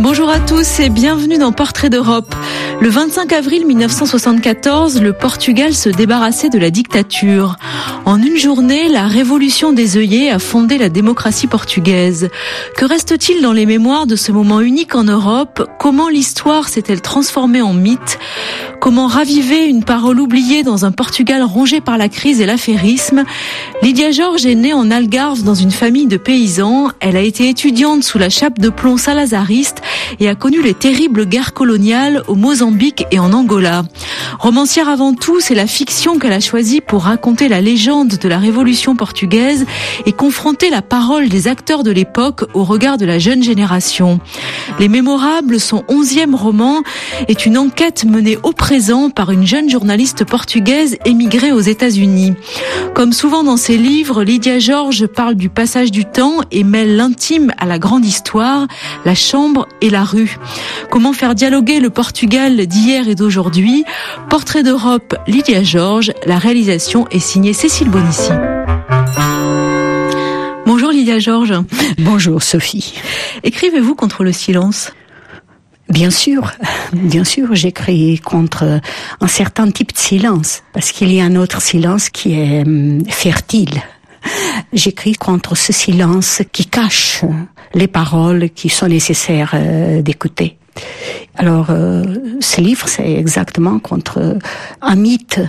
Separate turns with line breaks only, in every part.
Bonjour à tous et bienvenue dans Portrait d'Europe. Le 25 avril 1974, le Portugal se débarrassait de la dictature. En une journée, la révolution des œillets a fondé la démocratie portugaise. Que reste-t-il dans les mémoires de ce moment unique en Europe? Comment l'histoire s'est-elle transformée en mythe? Comment raviver une parole oubliée dans un Portugal rongé par la crise et l'affairisme? Lydia Georges est née en Algarve dans une famille de paysans. Elle a été étudiante sous la chape de plomb salazariste et a connu les terribles guerres coloniales au Mozambique et en Angola. Romancière avant tout, c'est la fiction qu'elle a choisie pour raconter la légende de la révolution portugaise et confronter la parole des acteurs de l'époque au regard de la jeune génération. Les Mémorables, son onzième roman, est une enquête menée au présent par une jeune journaliste portugaise émigrée aux États-Unis. Comme souvent dans ses livres, Lydia George parle du passage du temps et mêle l'intime à la grande histoire, la chambre et la rue. Comment faire dialoguer le Portugal d'hier et d'aujourd'hui Portrait d'Europe, Lydia George. La réalisation est signée Cécile Bonissi. Bonjour Lydia George.
Bonjour Sophie.
Écrivez-vous contre le silence?
Bien sûr, bien sûr, j'écris contre un certain type de silence, parce qu'il y a un autre silence qui est hum, fertile. J'écris contre ce silence qui cache les paroles qui sont nécessaires euh, d'écouter. Alors, euh, ce livre, c'est exactement contre un mythe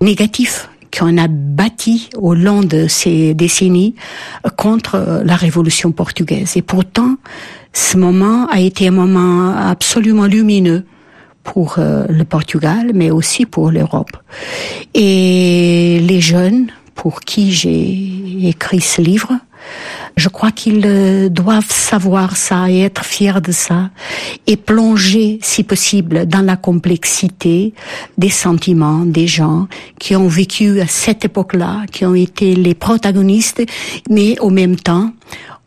négatif qu'on a bâti au long de ces décennies contre la révolution portugaise. Et pourtant, ce moment a été un moment absolument lumineux pour euh, le Portugal, mais aussi pour l'Europe. Et les jeunes pour qui j'ai écrit ce livre, je crois qu'ils euh, doivent savoir ça et être fiers de ça et plonger, si possible, dans la complexité des sentiments des gens qui ont vécu à cette époque-là, qui ont été les protagonistes, mais au même temps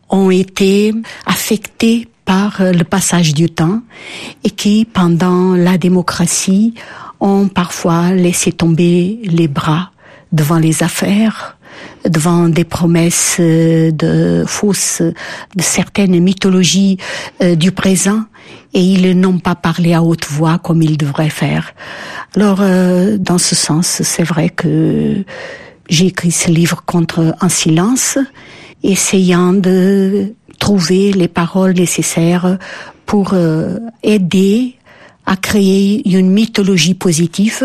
ont été affectés par euh, le passage du temps et qui, pendant la démocratie, ont parfois laissé tomber les bras devant les affaires, devant des promesses euh, de fausses, de certaines mythologies euh, du présent, et ils n'ont pas parlé à haute voix comme ils devraient faire. Alors, euh, dans ce sens, c'est vrai que j'ai écrit ce livre contre un silence, essayant de trouver les paroles nécessaires pour aider à créer une mythologie positive,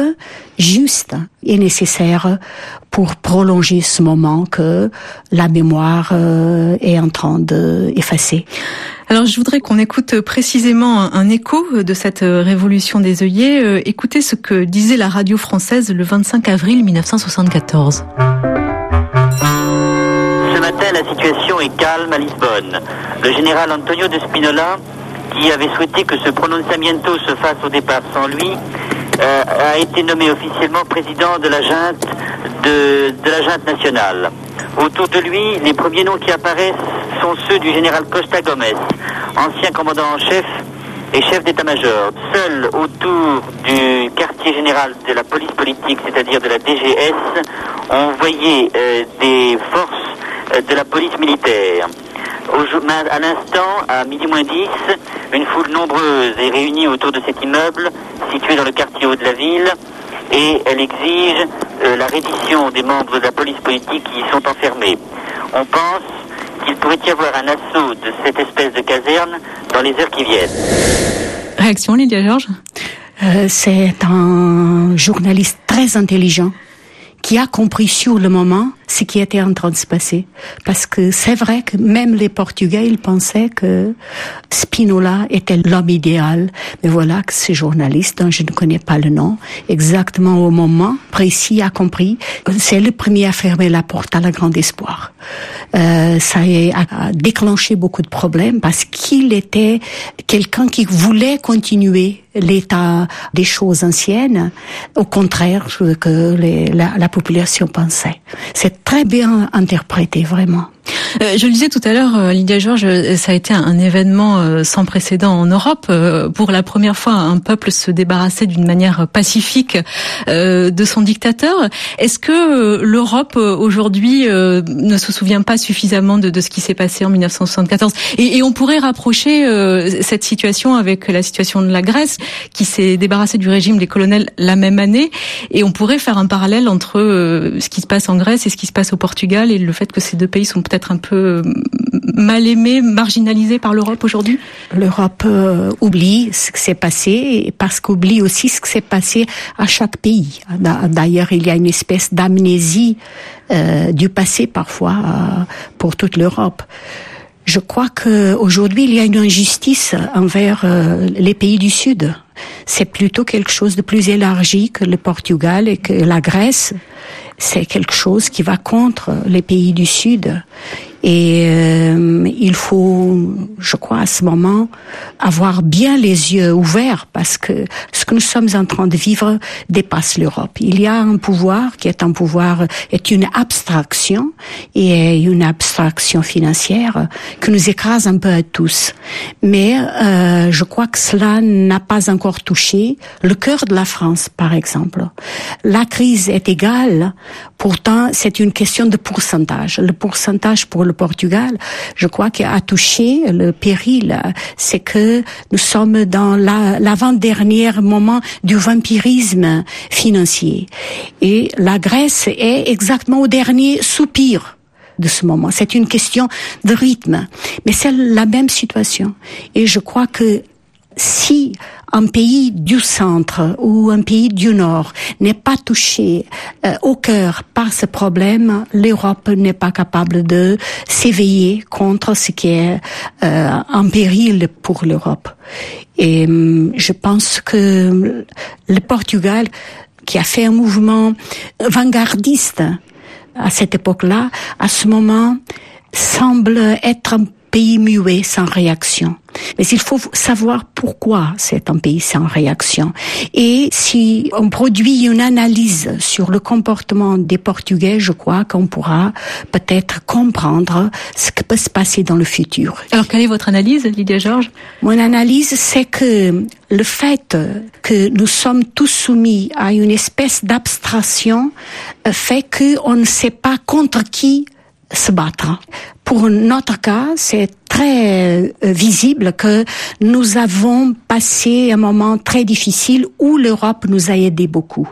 juste et nécessaire pour prolonger ce moment que la mémoire euh, est en train d'effacer.
Alors je voudrais qu'on écoute précisément un, écho de cette révolution des œillets. Euh, écoutez ce que disait la radio française le 25 avril 1974.
Ce matin, la situation est calme à Lisbonne. Le général Antonio de Spinola qui avait souhaité que ce prononciamiento se fasse au départ sans lui, euh, a été nommé officiellement président de la junte, nationale. Autour de lui, les premiers noms qui apparaissent sont ceux du général Costa Gomez, ancien commandant en chef et chef d'état-major. Seul autour du quartier général de la police politique, c'est-à-dire de la DGS, on voyait euh, des forces euh, de la police militaire. À l'instant, à midi moins 10, une foule nombreuse est réunie autour de cet immeuble situé dans le quartier haut de la ville et elle exige euh, la reddition des membres de la police politique qui y sont enfermés. On pense qu'il pourrait y avoir un assaut de cette espèce de caserne dans les heures qui viennent.
Réaction, Lydia Georges?
Euh, C'est un journaliste très intelligent qui a compris sur le moment ce qui était en train de se passer. Parce que c'est vrai que même les Portugais, ils pensaient que Spinola était l'homme idéal. Mais voilà que ce journaliste, dont je ne connais pas le nom, exactement au moment précis, a compris. C'est le premier à fermer la porte à la grande espoir. Euh, ça a déclenché beaucoup de problèmes parce qu'il était quelqu'un qui voulait continuer l'état des choses anciennes, au contraire que les, la, la population pensait. C'est très bien interprété, vraiment.
Euh, je le disais tout à l'heure, euh, Lydia Georges, euh, ça a été un, événement sans précédent en Europe. Pour la première fois, un peuple se débarrassait d'une manière pacifique de son dictateur. Est-ce que l'Europe aujourd'hui ne se souvient pas suffisamment de, ce qui s'est passé en 1974 et, et, on pourrait rapprocher cette situation avec la situation de la Grèce, qui s'est débarrassée du régime des colonels la même année, et on pourrait faire un parallèle entre ce qui se passe en Grèce et ce qui se passe au Portugal et le fait que ces deux pays sont peut-être un peu euh, mal aimé, marginalisé par l'Europe aujourd'hui?
L'Europe euh, oublie ce qui s'est passé parce qu'oublie aussi ce qui s'est passé à chaque pays. D'ailleurs, il y a une espèce d'amnésie euh, du passé parfois pour toute l'Europe. Je crois qu'aujourd'hui, il y a une injustice envers les pays du Sud. C'est plutôt quelque chose de plus élargi que le Portugal et que la Grèce c'est quelque chose qui va contre les pays du Sud. Et euh, il faut, je crois, à ce moment, avoir bien les yeux ouverts parce que ce que nous sommes en train de vivre dépasse l'Europe. Il y a un pouvoir qui est un pouvoir, est une abstraction et une abstraction financière que nous écrase un peu à tous. Mais euh, je crois que cela n'a pas encore touché le cœur de la France, par exemple. La crise est égale, pourtant c'est une question de pourcentage. Le pourcentage pour le Portugal, je crois qu'il a touché le péril, c'est que nous sommes dans l'avant-dernier moment du vampirisme financier. Et la Grèce est exactement au dernier soupir de ce moment. C'est une question de rythme. Mais c'est la même situation. Et je crois que si un pays du centre ou un pays du nord n'est pas touché euh, au cœur par ce problème, l'Europe n'est pas capable de s'éveiller contre ce qui est euh, un péril pour l'Europe. Et hum, je pense que le Portugal, qui a fait un mouvement vanguardiste à cette époque-là, à ce moment, semble être un pays muet sans réaction. Mais il faut savoir pourquoi c'est un pays sans réaction. Et si on produit une analyse sur le comportement des Portugais, je crois qu'on pourra peut-être comprendre ce qui peut se passer dans le futur.
Alors, quelle est votre analyse, Lydia Georges?
Mon analyse, c'est que le fait que nous sommes tous soumis à une espèce d'abstraction euh, fait qu'on ne sait pas contre qui se battre. Pour notre cas, c'est très euh, visible que nous avons passé un moment très difficile où l'Europe nous a aidé beaucoup.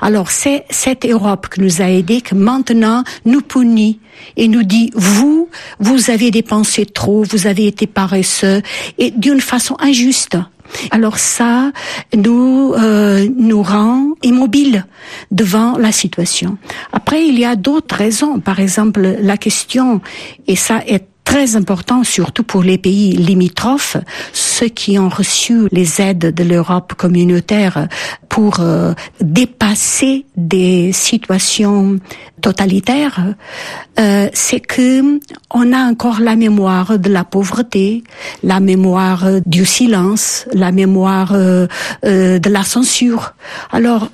Alors c'est cette Europe qui nous a aidés que maintenant nous punit et nous dit vous, vous avez dépensé trop, vous avez été paresseux et d'une façon injuste. Alors ça nous euh, nous rend immobiles devant la situation. Après, il y a d'autres raisons. Par exemple, la question, et ça est très important, surtout pour les pays limitrophes, ceux qui ont reçu les aides de l'Europe communautaire pour euh, dépasser des situations totalitaires, euh, c'est que on a encore la mémoire de la pauvreté, la mémoire du silence, la mémoire euh, de la censure. Alors,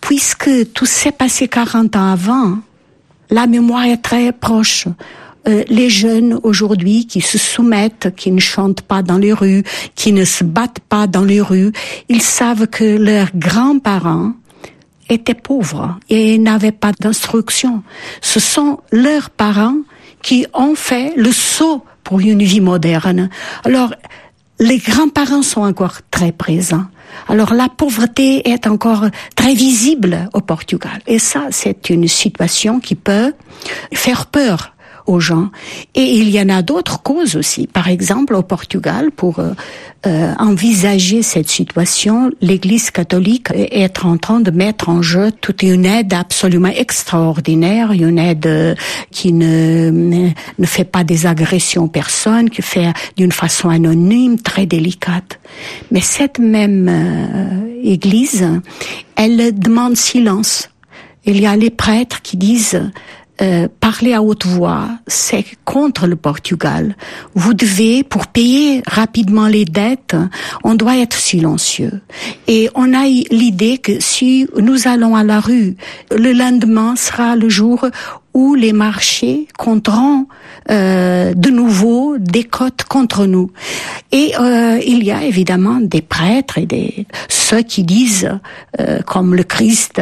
puisque tout s'est passé 40 ans avant, la mémoire est très proche. Euh, les jeunes aujourd'hui qui se soumettent, qui ne chantent pas dans les rues, qui ne se battent pas dans les rues, ils savent que leurs grands-parents étaient pauvres et n'avaient pas d'instruction. Ce sont leurs parents qui ont fait le saut pour une vie moderne. Alors, les grands-parents sont encore très présents. Alors la pauvreté est encore très visible au Portugal. Et ça, c'est une situation qui peut faire peur aux gens. Et il y en a d'autres causes aussi. Par exemple, au Portugal, pour euh, euh, envisager cette situation, l'Église catholique est en train de mettre en jeu toute une aide absolument extraordinaire, une aide euh, qui ne, ne fait pas des agressions aux personnes, qui fait d'une façon anonyme, très délicate. Mais cette même Église, elle demande silence. Il y a les prêtres qui disent euh, parler à haute voix, c'est contre le Portugal. Vous devez, pour payer rapidement les dettes, on doit être silencieux. Et on a l'idée que si nous allons à la rue, le lendemain sera le jour où les marchés compteront euh, de nouveau des contre nous. Et euh, il y a évidemment des prêtres et des ceux qui disent, euh, comme le Christ,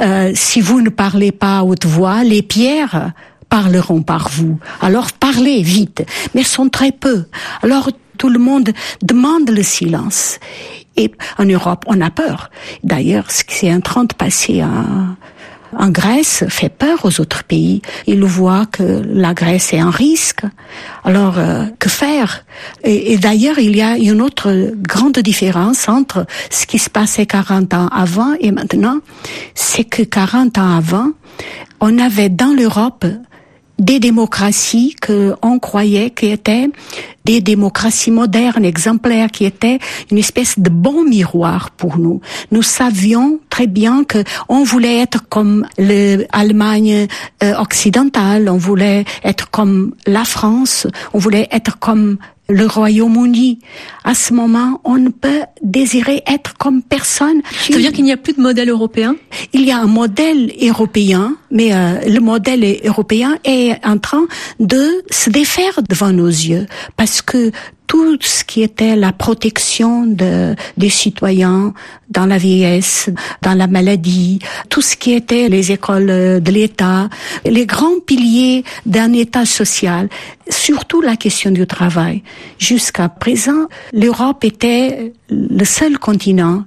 euh, si vous ne parlez pas à haute voix, les pierres parleront par vous. Alors parlez vite, mais sont très peu. Alors tout le monde demande le silence. Et en Europe, on a peur. D'ailleurs, ce qui est en train de passer en, en Grèce fait peur aux autres pays. Ils voient que la Grèce est un risque. Alors, euh, que faire? Et, et d'ailleurs, il y a une autre grande différence entre ce qui se passait 40 ans avant et maintenant. C'est que 40 ans avant, on avait dans l'Europe des démocraties que on croyait qui étaient des démocraties modernes, exemplaires, qui étaient une espèce de bon miroir pour nous. Nous savions très bien que on voulait être comme l'Allemagne euh, occidentale, on voulait être comme la France, on voulait être comme le Royaume-Uni. À ce moment, on ne peut désirer être comme personne.
Ça veut dire qu'il n'y a plus de modèle européen?
Il y a un modèle européen, mais euh, le modèle européen est en train de se défaire devant nos yeux parce que tout ce qui était la protection de, des citoyens dans la vieillesse, dans la maladie, tout ce qui était les écoles de l'État, les grands piliers d'un État social, surtout la question du travail. Jusqu'à présent, l'Europe était le seul continent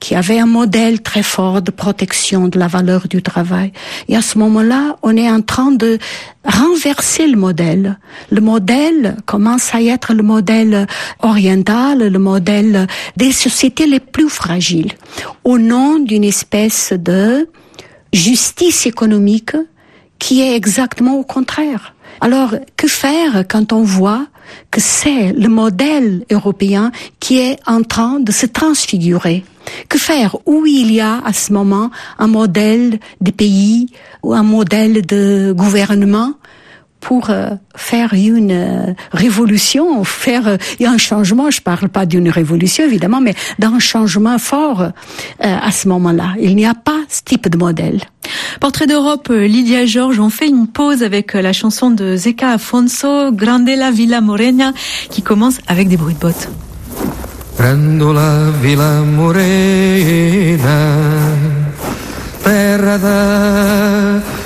qui avait un modèle très fort de protection de la valeur du travail. Et à ce moment-là, on est en train de renverser le modèle. Le modèle commence à être le modèle oriental, le modèle des sociétés les plus fragiles, au nom d'une espèce de justice économique qui est exactement au contraire. Alors, que faire quand on voit que c'est le modèle européen qui est en train de se transfigurer? Que faire? Où il y a à ce moment un modèle de pays ou un modèle de gouvernement pour euh, faire une euh, révolution, faire euh, un changement. Je parle pas d'une révolution évidemment, mais d'un changement fort à ce moment-là. Il n'y a pas ce type de modèle.
Portrait d'Europe, Lydia Georges, on fait une pause avec la chanson de Zeka Afonso, Grandela Villa Morena, qui commence avec des bruits de bottes.
Grandola Vila Morena, terra da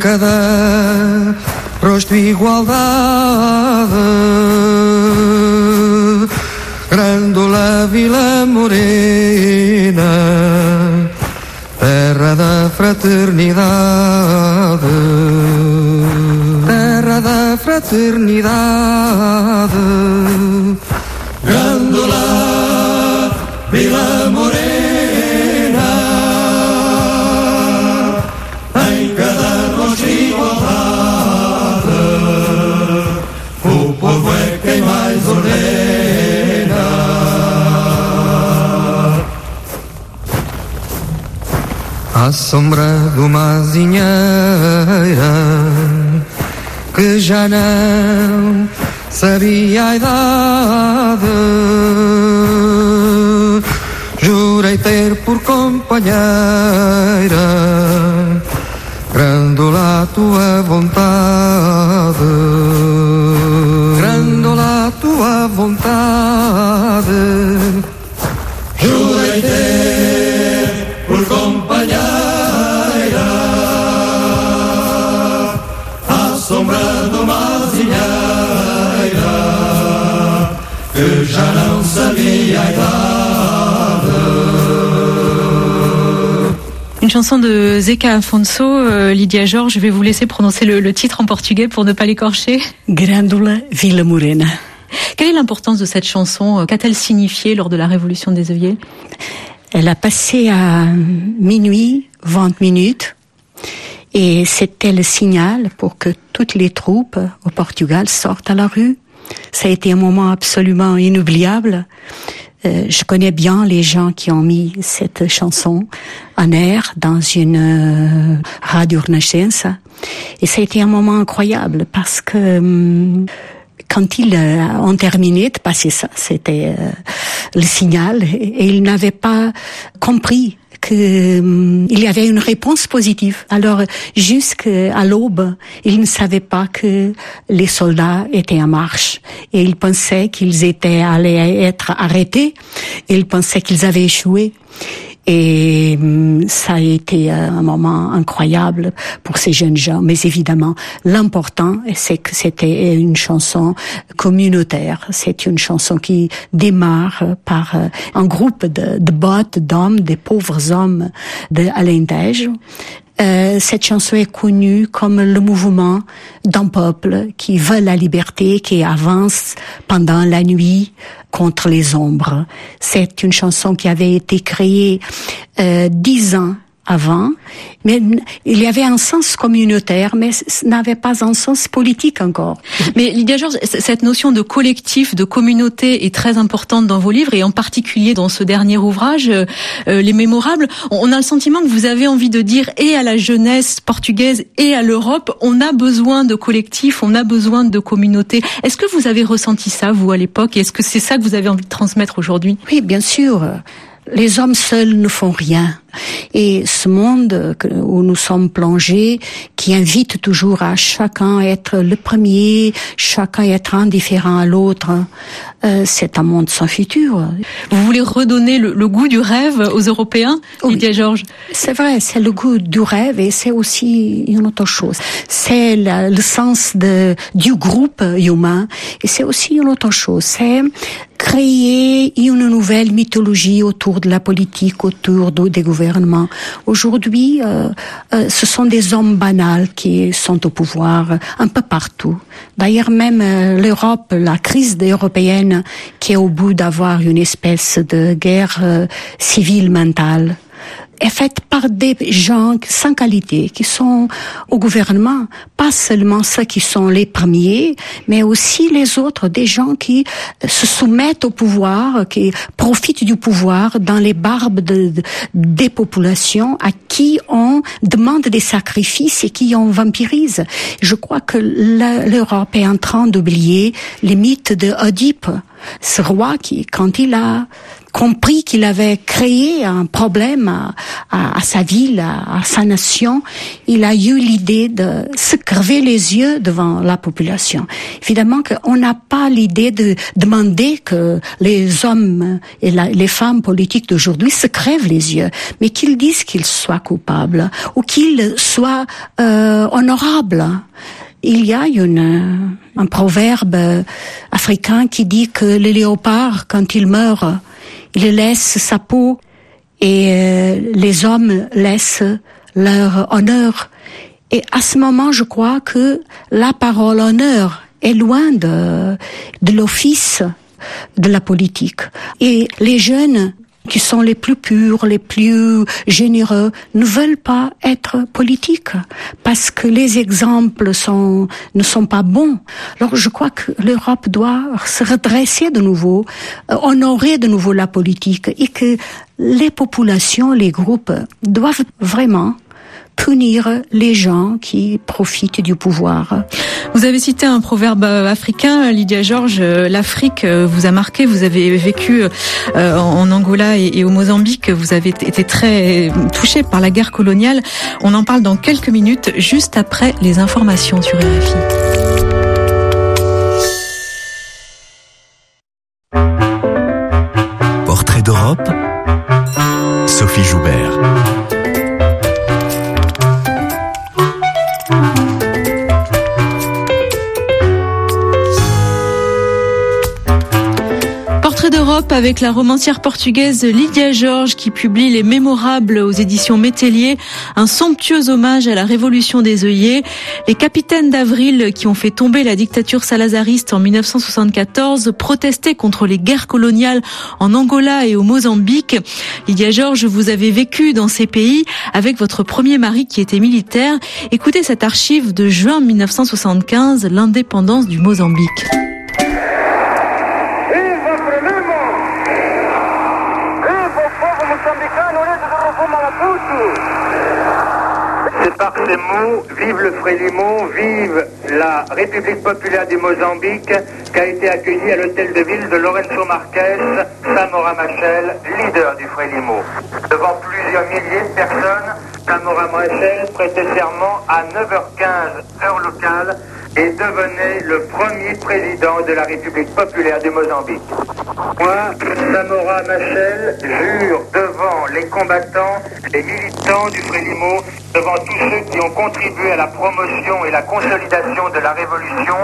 Cada rosto igualdade. Grândola Vila Morena, terra da fraternidade, terra da fraternidade. Azinheira que já não sabia a idade. Jurei ter por companheira Grandola a tua vontade
une chanson de Zeca Afonso. Euh, Lydia Georges, je vais vous laisser prononcer le, titre en portugais pour ne pas l'écorcher.
Grandula Villa Morena.
Quelle est l'importance de cette chanson Qu'a-t-elle signifié lors de la Révolution des œillets?
Elle a passé à minuit 20 minutes et c'était le signal pour que toutes les troupes au Portugal sortent à la rue. Ça a été un moment absolument inoubliable. Euh, je connais bien les gens qui ont mis cette chanson en air dans une euh, radio Renascença. Et ça a été un moment incroyable parce que hum, quand ils euh, ont terminé de passer ça, c'était le signal et ils n'avaient pas compris qu'il hum, y avait une réponse positive. Alors, jusqu'à l'aube, ils ne savaient pas que les soldats étaient en marche et ils pensaient qu'ils étaient allés être arrêtés. Ils pensaient qu'ils avaient échoué. Et hum, ça a été un moment incroyable pour ces jeunes gens. Mais évidemment, l'important, c'est que c'était une chanson communautaire. C'est une chanson qui démarre par euh, un groupe de, de bottes d'hommes, des pauvres hommes de Alentejo, euh, cette chanson est connue comme le mouvement d'un peuple qui veut la liberté, qui avance pendant la nuit contre les ombres. C'est une chanson qui avait été créée euh, dix ans avant, mais il y avait un sens communautaire, mais n'avait pas un sens politique encore.
Mais Lydia Georges, cette notion de collectif, de communauté est très importante dans vos livres et en particulier dans ce dernier ouvrage, euh, euh, Les Mémorables. On a le sentiment que vous avez envie de dire et à la jeunesse portugaise et à l'Europe, on a besoin de collectif, on a besoin de communauté. Est-ce que vous avez ressenti ça, vous, à l'époque, et est-ce que c'est ça que vous avez envie de transmettre aujourd'hui?
Oui, bien sûr les hommes seuls ne font rien. Et ce monde où nous sommes plongés, qui invite toujours à chacun à être le premier, chacun être indifférent à l'autre, euh, c'est un monde sans futur.
Vous voulez redonner le, goût du rêve aux Européens, Lydia Georges?
C'est vrai, c'est le goût du rêve et c'est aussi une autre chose. C'est le sens de, du groupe humain et c'est aussi une autre chose. C'est créer une nouvelle mythologie autour de la politique, autour des gouvernements. Aujourd'hui, euh, euh, ce sont des hommes banals qui sont au pouvoir un peu partout. D'ailleurs, même euh, l'Europe, la crise européenne, qui est au bout d'avoir une espèce de guerre civile mentale est faite par des gens sans qualité qui sont au gouvernement, pas seulement ceux qui sont les premiers, mais aussi les autres, des gens qui se soumettent au pouvoir, qui profitent du pouvoir dans les barbes de, des populations à qui on demande des sacrifices et qui on vampirise. Je crois que l'Europe est en train d'oublier les mythes de Oedipe, ce roi qui, quand il a compris qu'il avait créé un problème à, à, sa ville, à, sa nation, il a eu l'idée de se crever les yeux devant la population. Évidemment qu'on n'a pas l'idée de demander que les hommes et les femmes politiques d'aujourd'hui se crèvent les yeux, mais qu'ils disent qu'ils soient coupables ou qu'ils soient euh, honorables. Il y a une, un proverbe africain qui dit que le léopard, quand il meurt, il laisse sa peau et euh, les hommes laissent leur honneur. Et à ce moment, je crois que la parole honneur est loin de, de l'office de la politique. Et les jeunes qui sont les plus purs, les plus généreux, ne veulent pas être politiques parce que les exemples sont, ne sont pas bons. Alors je crois que l'Europe doit se redresser de nouveau, euh, honorer de nouveau la politique et que les populations, les groupes doivent vraiment punir les gens qui profitent du pouvoir.
Vous avez cité un proverbe africain, Lydia Georges, euh, l'Afrique euh, vous a marqué, vous avez vécu euh, en Angola et au Mozambique, vous avez été très touché par la guerre coloniale. On en parle dans quelques minutes, juste après les informations sur RFI. Avec la romancière portugaise Lydia Georges qui publie Les Mémorables aux éditions Métellier, un somptueux hommage à la révolution des œillets. Les capitaines d'avril qui ont fait tomber la dictature salazariste en 1974 protestaient contre les guerres coloniales en Angola et au Mozambique. Lydia Georges, vous avez vécu dans ces pays avec votre premier mari qui était militaire. Écoutez cette archive de juin 1975, l'indépendance du Mozambique.
Ces mots, vive le Frélimo, vive la République populaire du Mozambique, qu'a été accueilli à l'hôtel de ville de Lorenzo Marquez, Samora Machel, leader du Frélimo. Devant plusieurs milliers de personnes, Samora Machel prêtait serment à 9h15 heure locale et devenait le premier président de la République populaire du Mozambique. Moi, Samora Machel, jure devant les combattants, les militants du Frélimo, devant tous ceux qui ont contribué à la promotion et la consolidation de la révolution,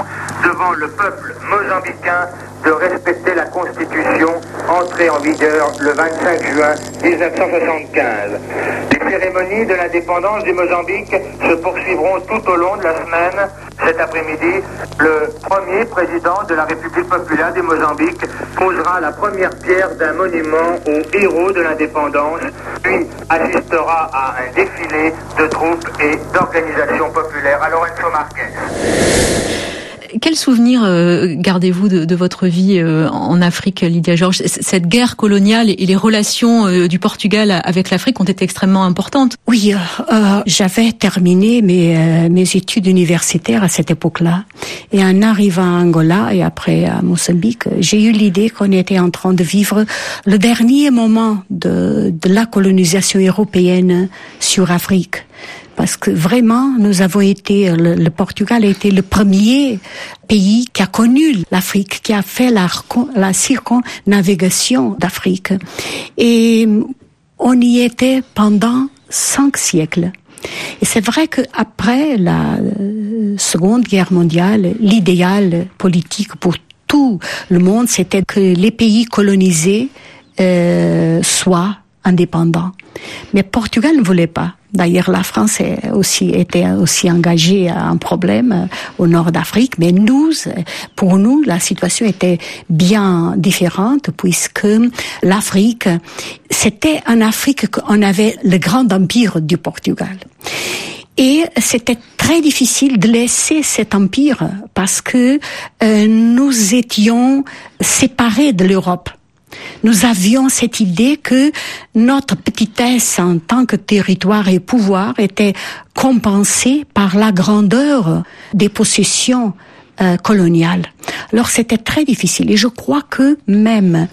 devant le peuple mozambicain, de respecter la Constitution entrée en vigueur le 25 juin 1975. Cérémonies de l'indépendance du Mozambique se poursuivront tout au long de la semaine. Cet après-midi, le premier président de la République populaire du Mozambique posera la première pierre d'un monument aux héros de l'indépendance, puis assistera à un défilé de troupes et d'organisations populaires à Lorenzo Marquez.
Quel souvenir euh, gardez-vous de, de, votre vie euh, en Afrique, Lydia Georges? Cette guerre coloniale et les relations euh, du Portugal avec l'Afrique ont été extrêmement importantes.
Oui, j'avais terminé mes, mes études universitaires à cette époque-là. Et en arrivant à Angola et après à Mozambique, j'ai eu l'idée qu'on était en train de vivre le dernier moment de, de la colonisation européenne sur Afrique parce que vraiment, nous avons été, le, Portugal a été le premier pays qui a connu l'Afrique, qui a fait la, la circonnavigation d'Afrique. Et on y était pendant cinq siècles. Et c'est vrai qu'après la euh, Seconde Guerre mondiale, l'idéal politique pour tout le monde, c'était que les pays colonisés euh, soient indépendants. Mais Portugal ne voulait pas. D'ailleurs, la France aussi était aussi engagée à un problème euh, au nord d'Afrique, mais nous, pour nous, la situation était bien différente puisque l'Afrique, c'était en Afrique qu'on avait le grand empire du Portugal. Et c'était très difficile de laisser cet empire parce que euh, nous étions séparés de l'Europe nous avions cette idée que notre petitesse en tant que territoire et pouvoir était compensée par la grandeur des possessions euh, coloniales. Alors c'était très difficile et je crois que même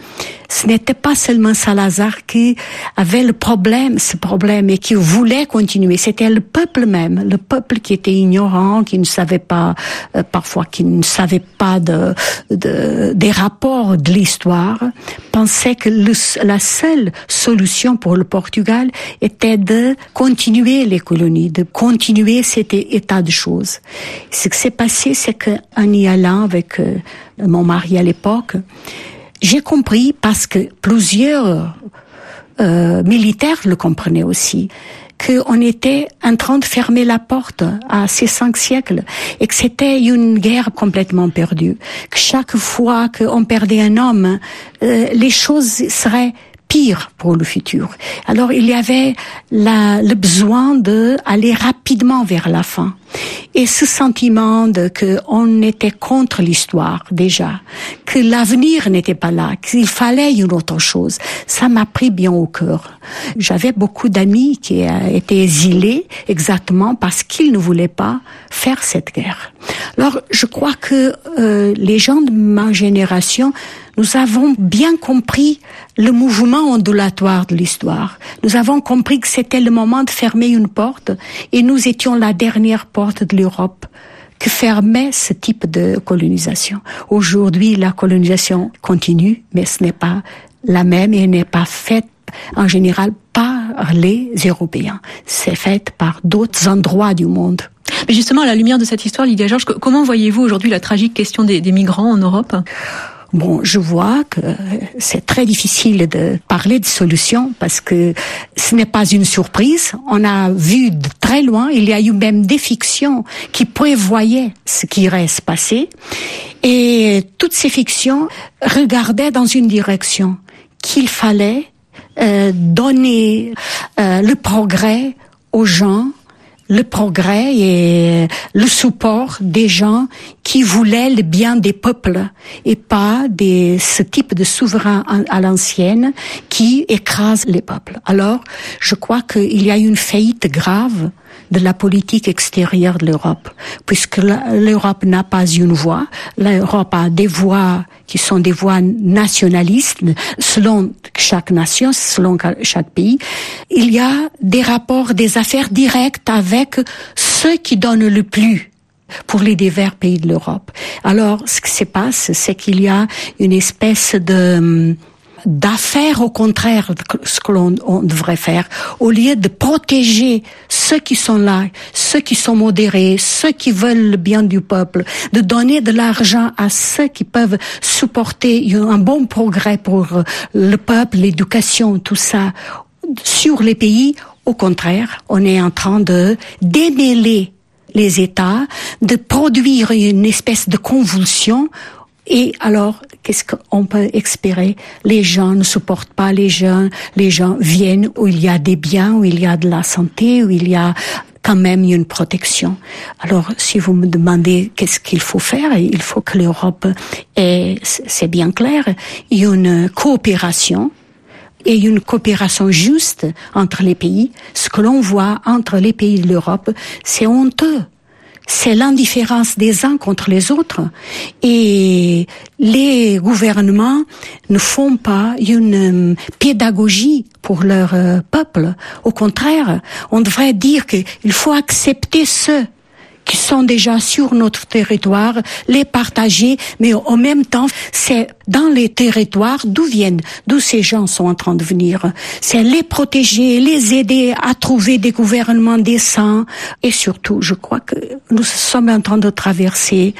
ce n'était pas seulement Salazar qui avait le problème, ce problème, et qui voulait continuer. C'était le peuple même, le peuple qui était ignorant, qui ne savait pas, euh, parfois, qui ne savait pas de, de des rapports de l'histoire, pensait que le, la seule solution pour le Portugal était de continuer les colonies, de continuer cet état de choses. Ce qui s'est passé, c'est qu'en y allant avec euh, mon mari à l'époque, j'ai compris parce que plusieurs euh, militaires le comprenaient aussi qu'on était en train de fermer la porte à ces cinq siècles et que c'était une guerre complètement perdue. Que chaque fois qu'on perdait un homme, euh, les choses seraient pires pour le futur. Alors il y avait la, le besoin de aller rapidement vers la fin. Et ce sentiment de que on était contre l'histoire déjà, que l'avenir n'était pas là, qu'il fallait une autre chose, ça m'a pris bien au cœur. J'avais beaucoup d'amis qui étaient exilés exactement parce qu'ils ne voulaient pas faire cette guerre. Alors je crois que euh, les gens de ma génération nous avons bien compris le mouvement ondulatoire de l'histoire. Nous avons compris que c'était le moment de fermer une porte et nous étions la dernière porte de l'Europe que fermait ce type de colonisation. Aujourd'hui, la colonisation continue, mais ce n'est pas la même et n'est pas faite en général par les Européens. C'est fait par d'autres endroits du monde.
Mais justement, à la lumière de cette histoire, Lydia Georges, comment voyez-vous aujourd'hui la tragique question des, des migrants en Europe?
Bon, je vois que c'est très difficile de parler de solution parce que ce n'est pas une surprise. On a vu de très loin, il y a eu même des fictions qui prévoyaient ce qui irait se passer. Et toutes ces fictions regardaient dans une direction qu'il fallait euh, donner euh, le progrès aux gens le progrès et le support des gens qui voulaient le bien des peuples et pas des, ce type de souverain à l'ancienne qui écrase les peuples. Alors, je crois qu'il y a une faillite grave de la politique extérieure de l'Europe, puisque l'Europe n'a pas une voix, l'Europe a des voix qui sont des voix nationalistes selon chaque nation, selon chaque pays. Il y a des rapports, des affaires directes avec ceux qui donnent le plus pour les divers pays de l'Europe. Alors, ce qui se passe, c'est qu'il y a une espèce de d'affaires au contraire ce que l'on devrait faire, au lieu de protéger ceux qui sont là, ceux qui sont modérés, ceux qui veulent le bien du peuple, de donner de l'argent à ceux qui peuvent supporter un bon progrès pour le peuple, l'éducation, tout ça, sur les pays, au contraire, on est en train de démêler les États, de produire une espèce de convulsion. Et alors, qu'est-ce qu'on peut espérer? Les gens ne supportent pas les gens, les gens viennent où il y a des biens, où il y a de la santé, où il y a quand même une protection. Alors, si vous me demandez qu'est-ce qu'il faut faire, il faut que l'Europe ait, c'est bien clair, une coopération et une coopération juste entre les pays. Ce que l'on voit entre les pays de l'Europe, c'est honteux c'est l'indifférence des uns contre les autres. Et les gouvernements ne font pas une euh, pédagogie pour leur euh, peuple. Au contraire, on devrait dire qu'il faut accepter ceux qui sont déjà sur notre territoire, les partager, mais en même temps, c'est dans les territoires d'où viennent, d'où ces gens sont en train de venir. C'est les protéger, les aider à trouver des gouvernements décents. Et surtout, je crois que nous sommes en train de traverser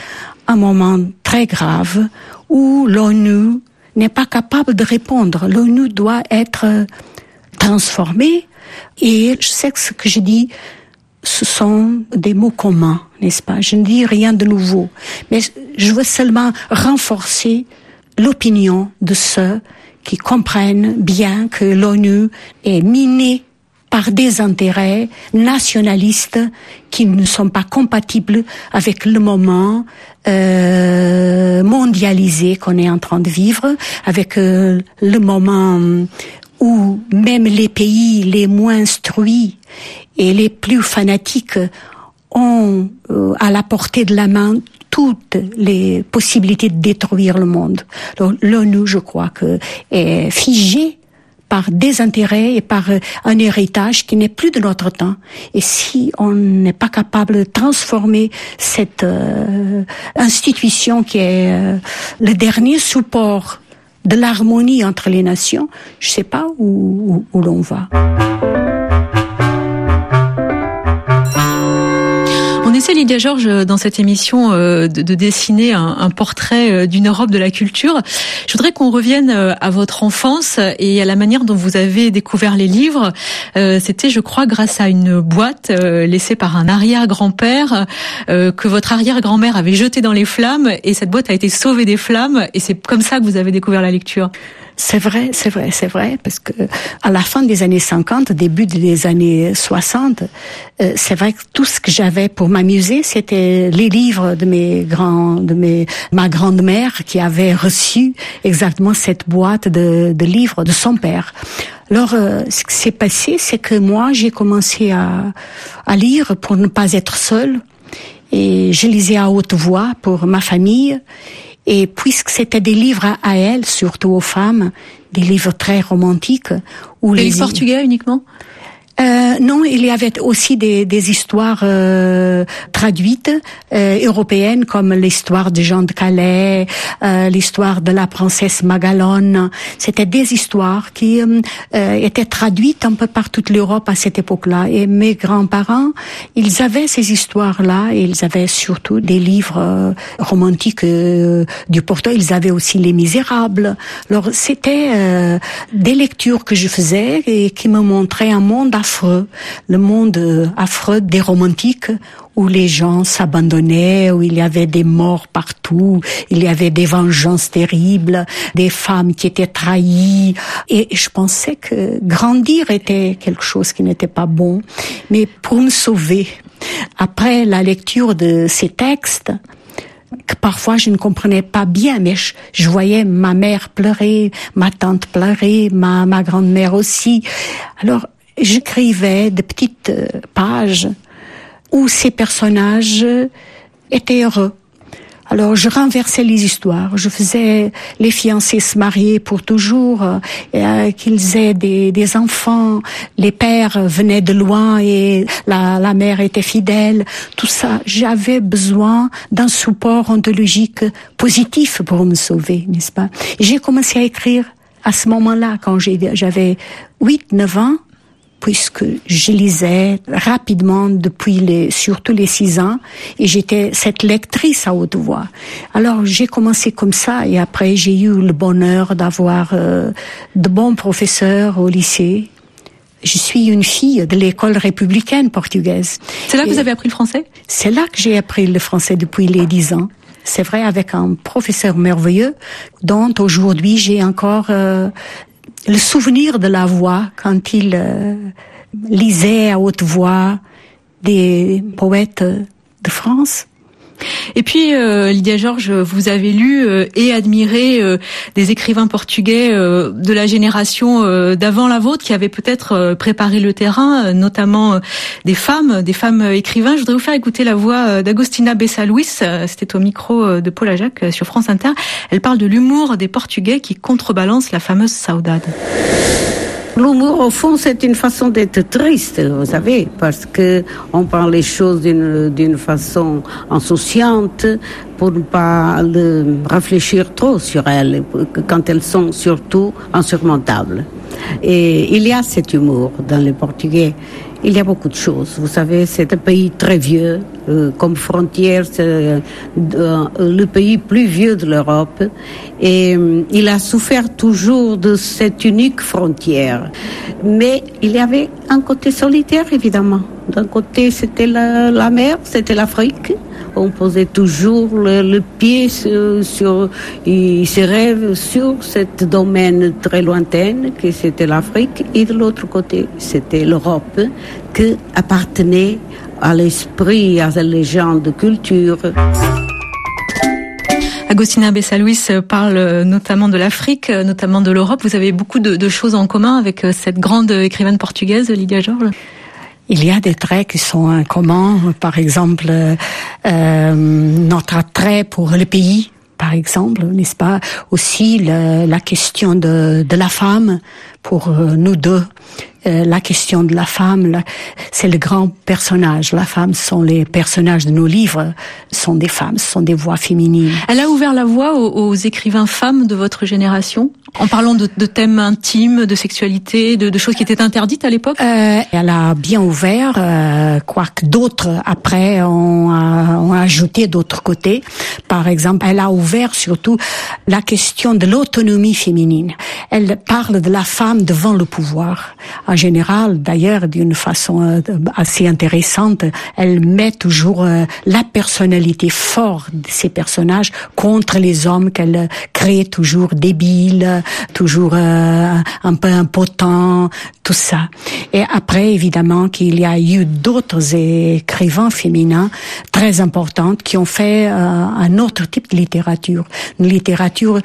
un moment très grave où l'ONU n'est pas capable de répondre. L'ONU doit être transformée. Et je sais que ce que je dis, ce sont des mots communs, n'est-ce pas? Je ne dis rien de nouveau, mais je veux seulement renforcer l'opinion de ceux qui comprennent bien que l'ONU est minée par des intérêts nationalistes qui ne sont pas compatibles avec le moment euh, mondialisé qu'on est en train de vivre, avec euh, le moment où même les pays les moins instruits et les plus fanatiques ont euh, à la portée de la main toutes les possibilités de détruire le monde. L'ONU, je crois que est figée par des intérêts et par euh, un héritage qui n'est plus de notre temps. Et si on n'est pas capable de transformer cette euh, institution qui est le dernier support de l'harmonie entre les nations, je ne sais pas où, où, où l'on va.
Lydia Georges, dans cette émission, euh, de, de dessiner un, un, portrait euh, d'une Europe de la culture. Je voudrais qu'on revienne euh, à votre enfance et à la manière dont vous avez découvert les livres. C'était, je crois, grâce à une boîte laissée par un arrière-grand-père que votre arrière-grand-mère avait jetée dans les flammes et cette boîte a été sauvée des flammes et c'est comme ça que vous avez découvert la lecture.
C'est vrai, c'est vrai, c'est vrai, parce que à la fin des années 50, début des années 60, euh, c'est vrai que tout ce que j'avais pour m'amuser, c'était les livres de mes grands, de mes ma grand-mère qui avait reçu exactement cette boîte de, de livres de son père. Alors, euh, ce qui s'est passé, c'est que moi, j'ai commencé à, à lire pour ne pas être seule, et je lisais à haute voix pour ma famille. Et puisque c'était des livres à elle, surtout aux femmes, des livres très romantiques,
ou les livres portugais uniquement?
Euh, non, il y avait aussi des, des histoires euh, traduites euh, européennes comme l'histoire de Jean de Calais, euh, l'histoire de la princesse Magalone. C'était des histoires qui euh, étaient traduites un peu par toute l'Europe à cette époque-là. Et mes grands-parents, ils avaient ces histoires-là et ils avaient surtout des livres romantiques du Porto. Ils avaient aussi Les Misérables. Alors c'était des lectures que je faisais et qui me montraient un monde le monde euh, affreux des romantiques où les gens s'abandonnaient, où il y avait des morts partout, il y avait des vengeances terribles, des femmes qui étaient trahies. Et je pensais que grandir était quelque chose qui n'était pas bon. Mais pour me sauver, après la lecture de ces textes, que parfois je ne comprenais pas bien, mais je, voyais ma mère pleurer, ma tante pleurer, ma, ma grand-mère aussi. Alors j'écrivais de petites euh, pages où ces personnages étaient heureux. Alors je renversais les histoires, je faisais les fiancés se marier pour toujours, euh, qu'ils aient des, des, enfants, les pères venaient de loin et la, la mère était fidèle, tout ça. J'avais besoin d'un support ontologique positif pour me sauver, n'est-ce pas? J'ai commencé à écrire à ce moment-là, quand j'avais 8-9 ans, puisque je lisais rapidement depuis les, surtout les six ans, et j'étais cette lectrice à haute voix. Alors j'ai commencé comme ça, et après j'ai eu le bonheur d'avoir euh, de bons professeurs au lycée. Je suis une fille de l'école républicaine portugaise.
C'est là que vous avez appris le français?
C'est là que j'ai appris le français depuis les dix ans. C'est vrai, avec un professeur merveilleux, dont aujourd'hui j'ai encore euh, le souvenir de la voix quand il euh, lisait à haute voix des poètes de France.
Et puis, euh, Lydia Georges, vous avez lu euh, et admiré euh, des écrivains portugais de la génération d'avant la vôtre qui avaient peut-être préparé le terrain, notamment des femmes, des femmes écrivains. Je voudrais vous faire écouter la voix d'Agostina Bessa-Luis. C'était au micro de Paul Ajac sur France Inter. Elle parle de l'humour des Portugais qui contrebalance la fameuse saudade.
L'humour, au fond, c'est une façon d'être triste, vous savez, parce que on parle les choses d'une façon insouciante pour ne pas réfléchir trop sur elles, quand elles sont surtout insurmontables. Et il y a cet humour dans le portugais. Il y a beaucoup de choses. Vous savez, c'est un pays très vieux. Euh, comme frontière, c'est euh, le pays plus vieux de l'Europe. Et euh, il a souffert toujours de cette unique frontière. Mais il y avait un côté solitaire, évidemment. D'un côté, c'était la, la mer, c'était l'Afrique on posait toujours le, pied sur, sur il se rêve sur cette domaine très lointaine que c'était l'Afrique et de l'autre côté c'était l'Europe qui appartenait à l'esprit, à la légende de culture.
Agostina Bessalouis parle notamment de l'Afrique, notamment de l'Europe. Vous avez beaucoup de, de, choses en commun avec cette grande écrivaine portugaise, Lydia Georges?
Il y a des traits qui sont en commun, par exemple euh, notre attrait pour le pays, par exemple, n'est-ce pas? Aussi la question de, de la femme pour euh, nous deux. Euh, la question de la femme, c'est le grand personnage. La femme sont les personnages de nos livres, sont des femmes, sont des voix féminines.
Elle a ouvert la voie aux, écrivains femmes de votre génération en parlant de, de thèmes intimes, de sexualité, de, de, choses qui étaient interdites à l'époque?
Euh, elle a bien ouvert, euh, quoique d'autres après ont, ont ajouté d'autres côtés. Par exemple, elle a ouvert surtout la question de l'autonomie féminine. Elle parle de la femme devant le pouvoir. En général, d'ailleurs, d'une façon euh, assez intéressante, elle met toujours euh, la personnalité forte de ces personnages contre les hommes qu'elle crée toujours débiles, toujours euh, un peu impotents, tout ça. Et après, évidemment, qu'il y a eu d'autres écrivains féminins très importantes qui ont fait un autre type de littérature, une littérature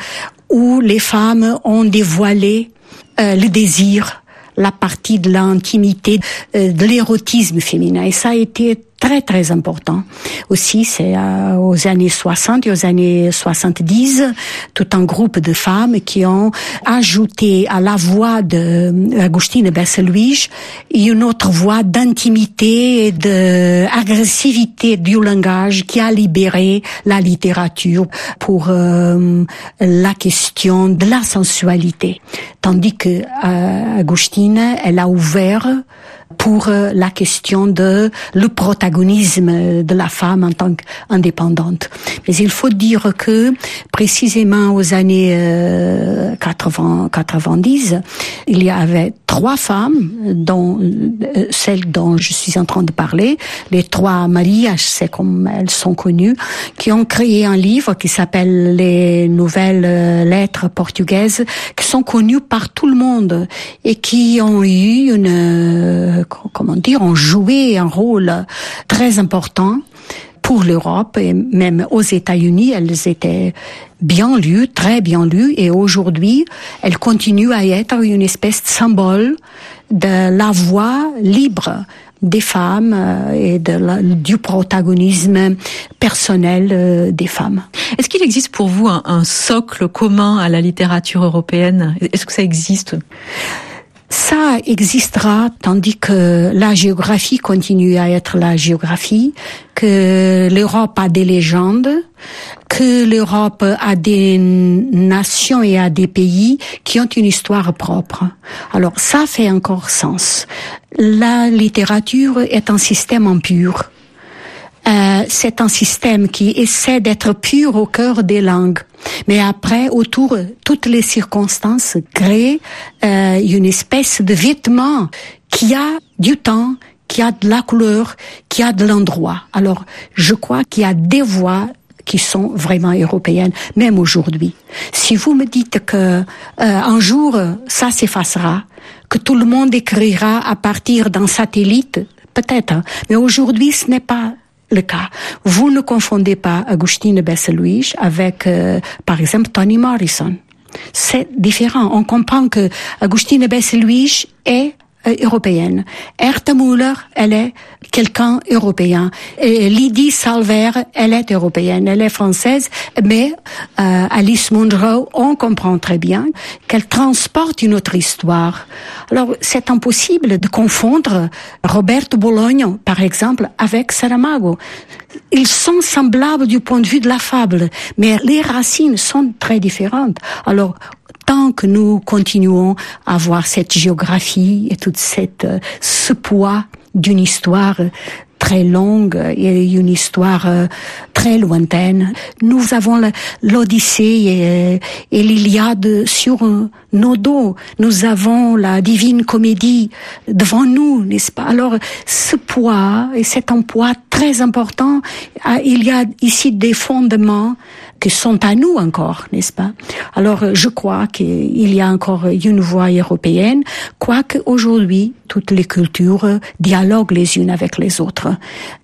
où les femmes ont dévoilé euh, le désir, la partie de l'intimité, euh, de l'érotisme féminin. Et ça a été très très important. Aussi, c'est euh, aux années 60 et aux années 70, tout un groupe de femmes qui ont ajouté à la voix de Agustine Besseluige une autre voix d'intimité et d'agressivité du langage qui a libéré la littérature pour euh, la question de la sensualité. Tandis que euh, Agustine, elle a ouvert pour euh, la question de le protagonisme de la femme en tant qu'indépendante. Mais il faut dire que précisément aux années 80, euh, 90, il y avait trois femmes, dont euh, celle dont je suis en train de parler, les trois Marias, c'est comme elles sont connues, qui ont créé un livre qui s'appelle Les nouvelles lettres portugaises, qui sont connues par tout le monde et qui ont eu une comment dire, ont joué un rôle très important pour l'Europe et même aux États-Unis, elles étaient bien lues, très bien lues, et aujourd'hui, elles continuent à être une espèce de symbole de la voix libre des femmes euh, et du protagonisme personnel euh, des femmes.
Est-ce qu'il existe pour vous un socle commun à la littérature européenne? Est-ce que ça existe?
Ça existera tandis que la géographie continue à être la géographie, que l'Europe a des légendes, que l'Europe a des nations et a des pays qui ont une histoire propre. Alors ça fait encore sens. La littérature est un système impur. Euh, c'est un système qui essaie d'être pur au cœur des langues. Mais après, autour, toutes les circonstances créent euh, une espèce de vêtement qui a du temps, qui a de la couleur, qui a de l'endroit. Alors, je crois qu'il y a des voix qui sont vraiment européennes, même aujourd'hui. Si vous me dites que euh, un jour ça s'effacera, que tout le monde écrira à partir d'un satellite, peut-être. Hein. Mais aujourd'hui, ce n'est pas le cas. Vous ne confondez pas Agustine Besseluige avec, euh, par exemple, Toni Morrison. C'est différent. On comprend que Agustine Besseluige est européenne. Erta Müller, elle est quelqu'un européen. Lydie Salver, elle est européenne, elle est française, mais euh, Alice Munro, on comprend très bien qu'elle transporte une autre histoire. Alors, c'est impossible de confondre Roberto Bologna, par exemple, avec Saramago. Ils sont semblables du point de vue de la fable, mais les racines sont très différentes. Alors, tant que nous continuons à voir cette géographie et toute cette, euh, ce poids d'une histoire très longue et une histoire euh, très lointaine. Nous avons l'Odyssée et, et l'Iliade sur nos dos. Nous avons la divine comédie devant nous, n'est-ce pas? Alors, ce poids, et c'est un poids très important, ah, il y a ici des fondements qui sont à nous encore, n'est-ce pas? Alors, je crois qu'il y a encore une voie européenne, quoique aujourd'hui, toutes les cultures dialoguent les unes avec les autres.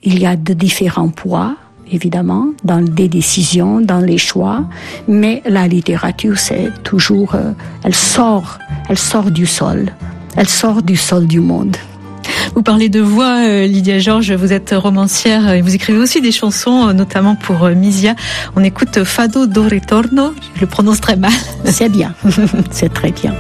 Il y a de différents poids, évidemment, dans des décisions, dans les choix, mais la littérature, c'est toujours, euh, elle sort, elle sort du sol, elle sort du sol du monde.
Vous parlez de voix, euh, Lydia Georges, vous êtes romancière et vous écrivez aussi des chansons, euh, notamment pour Misia. On écoute Fado do Retorno, je le prononce très mal.
C'est bien, c'est très bien.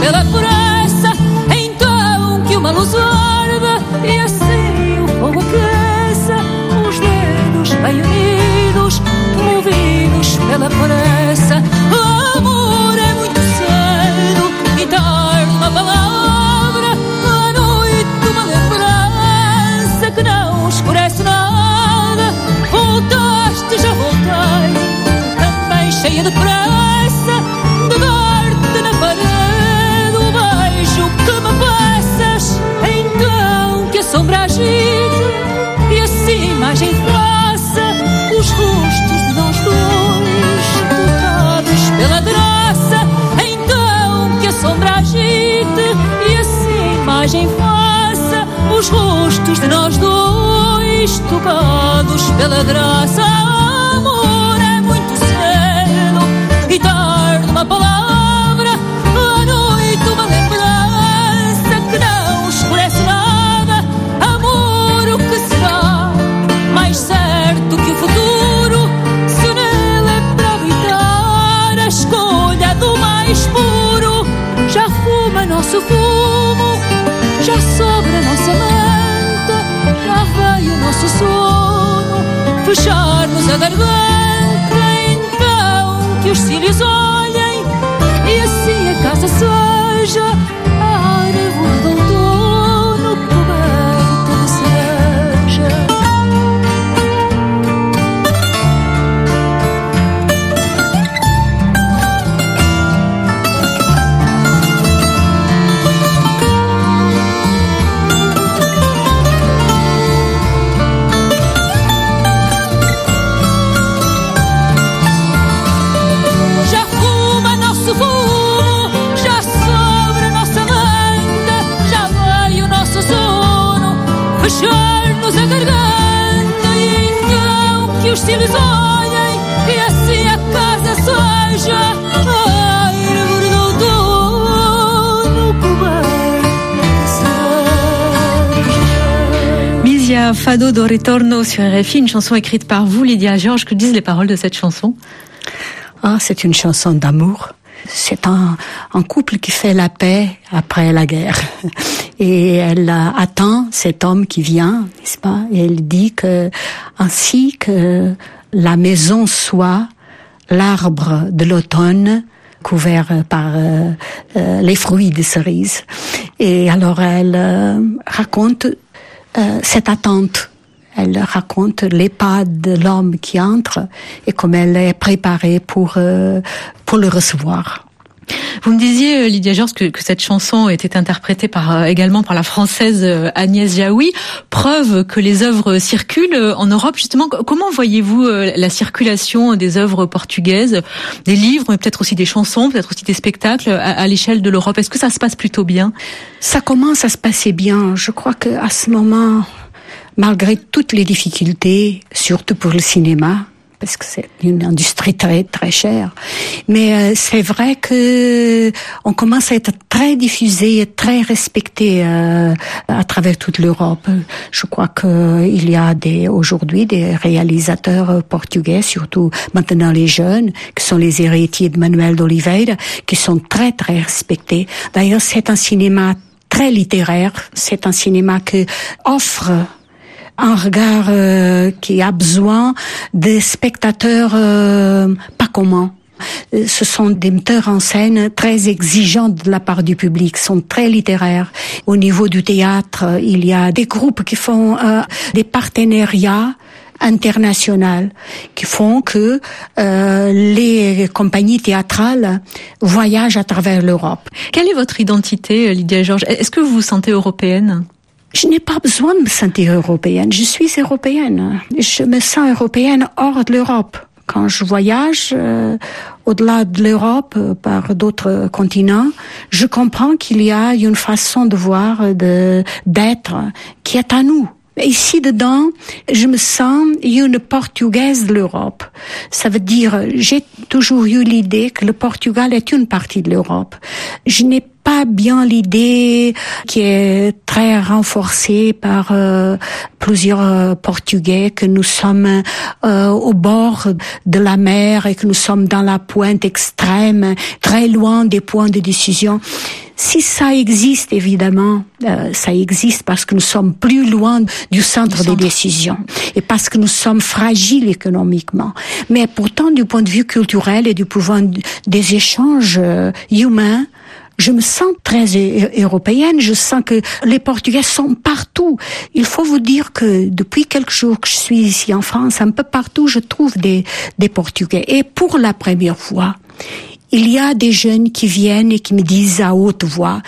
pela força, então que uma luz arde e assim o fogo aqueça, os dedos bem unidos, movidos pela força. Rostos de nós dois tocados pela graça. Amor é muito cedo e tarde uma palavra, fechar-nos a garganta, então que os cílios olhem e assim a casa seja
Fado do sur RFI, une chanson écrite par vous, Lydia Georges. Que disent les paroles de cette chanson?
Ah, c'est une chanson d'amour. C'est un, couple qui fait la paix après la guerre. Et elle attend cet homme qui vient, n'est-ce pas? Et elle dit que ainsi que la maison soit l'arbre de l'automne couvert par euh, euh, les fruits des cerises. Et alors elle euh, raconte euh, cette attente. Elle raconte les pas de l'homme qui entre et comme elle est préparée pour euh, pour le recevoir.
Vous me disiez, euh, Lydia Georges, que, que cette chanson était interprétée par, euh, également par la française euh, Agnès Jaoui, preuve que les œuvres circulent en Europe. Justement, comment voyez-vous la circulation des œuvres portugaises, des livres, mais peut-être aussi des chansons, peut-être aussi des spectacles à, à l'échelle de l'Europe? Est-ce que ça se passe plutôt bien?
Ça commence à se passer bien. Je crois que à ce moment, malgré toutes les difficultés, surtout pour le cinéma, parce que c'est une industrie très très chère, mais euh, c'est vrai que on commence à être très diffusé, et très respecté euh, à travers toute l'Europe. Je crois que il y a des aujourd'hui des réalisateurs euh, portugais, surtout maintenant les jeunes, qui sont les héritiers de Manuel d'Oliveira, qui sont très très respectés. D'ailleurs, c'est un cinéma très littéraire. C'est un cinéma qui offre un regard euh, qui a besoin des spectateurs euh, pas communs. Euh, Ce sont des metteurs en scène très exigeants de la part du public, sont très littéraires. Au niveau du théâtre, euh, il y a des groupes qui font euh, des partenariats internationaux qui font que euh, les compagnies théâtrales voyagent à travers l'Europe.
Quelle est votre identité, euh, Lydia Georges? Est-ce que vous vous sentez européenne?
Je n'ai pas besoin de me sentir européenne. Je suis européenne. Je me sens européenne hors de l'Europe. Quand je voyage euh, au-delà de l'Europe, euh, par d'autres continents, je comprends qu'il y a une façon de voir, de d'être qui est à nous. Ici dedans, je me sens une portugaise de l'Europe. Ça veut dire, j'ai toujours eu l'idée que le Portugal est une partie de l'Europe. Je n'ai pas bien l'idée qui est très renforcée par euh, plusieurs euh, Portugais que nous sommes euh, au bord de la mer et que nous sommes dans la pointe extrême, très loin des points de décision. Si ça existe, évidemment, euh, ça existe parce que nous sommes plus loin du centre des décisions et parce que nous sommes fragiles économiquement. Mais pourtant, du point de vue culturel et du point de- des échanges euh, humains, je me sens très eu- européenne. Je sens que les Portugais sont partout. Il faut vous dire que depuis quelques jours que je suis ici en France, un peu partout, je trouve des, des Portugais. Et pour la première fois, il y a des jeunes qui viennent et qui me disent à haute voix,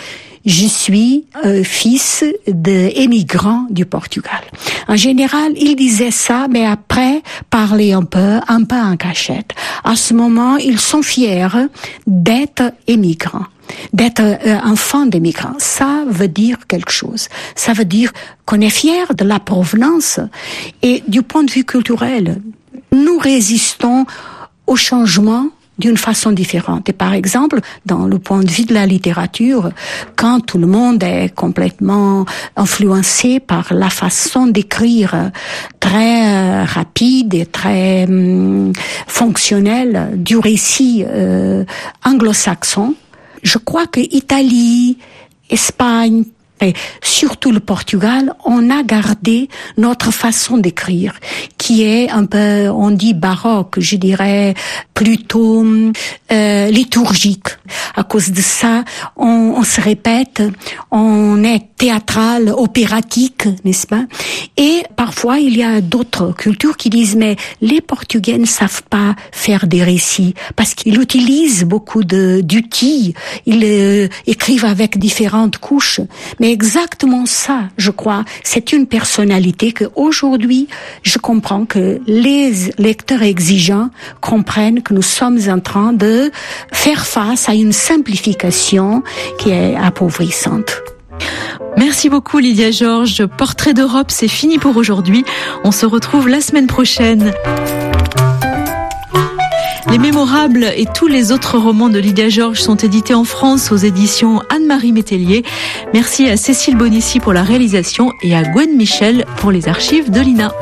je suis euh, fils d'émigrants du Portugal. En général, ils disaient ça, mais après, parlaient un peu, un peu en cachette. À ce moment, ils sont fiers d'être émigrants. d'être euh, enfant des migrants. Ça veut dire quelque chose. Ça veut dire qu'on est fier de la provenance et du point de vue culturel, nous résistons au changement d'une façon différente. Et par exemple, dans le point de vue de la littérature, quand tout le monde est complètement influencé par la façon d'écrire très euh, rapide et très hum, fonctionnelle du récit euh, anglo-saxon, je crois que Italie, Espagne, et surtout le Portugal, on a gardé notre façon d'écrire, qui est un peu, on dit baroque, je dirais plutôt euh, liturgique. À cause de ça, on, on, se répète, on est théâtral, opératique, n'est-ce pas? Et parfois, il y a d'autres cultures qui disent, mais les Portugais ne savent pas faire des récits, parce qu'ils utilisent beaucoup d'outils, ils euh, écrivent avec différentes couches, mais exactement ça, je crois. C'est une personnalité que aujourd'hui, je comprends que les lecteurs exigeants comprennent que nous sommes en train de faire face à une simplification qui est appauvrissante.
Merci beaucoup Lydia Georges. Portrait d'Europe, c'est fini pour aujourd'hui. On se retrouve la semaine prochaine. Les Mémorables et tous les autres romans de Lydia Georges sont édités en France aux éditions Anne-Marie Métellier. Merci à Cécile Bonissi pour la réalisation et à Gwen Michel pour les archives de l'INA.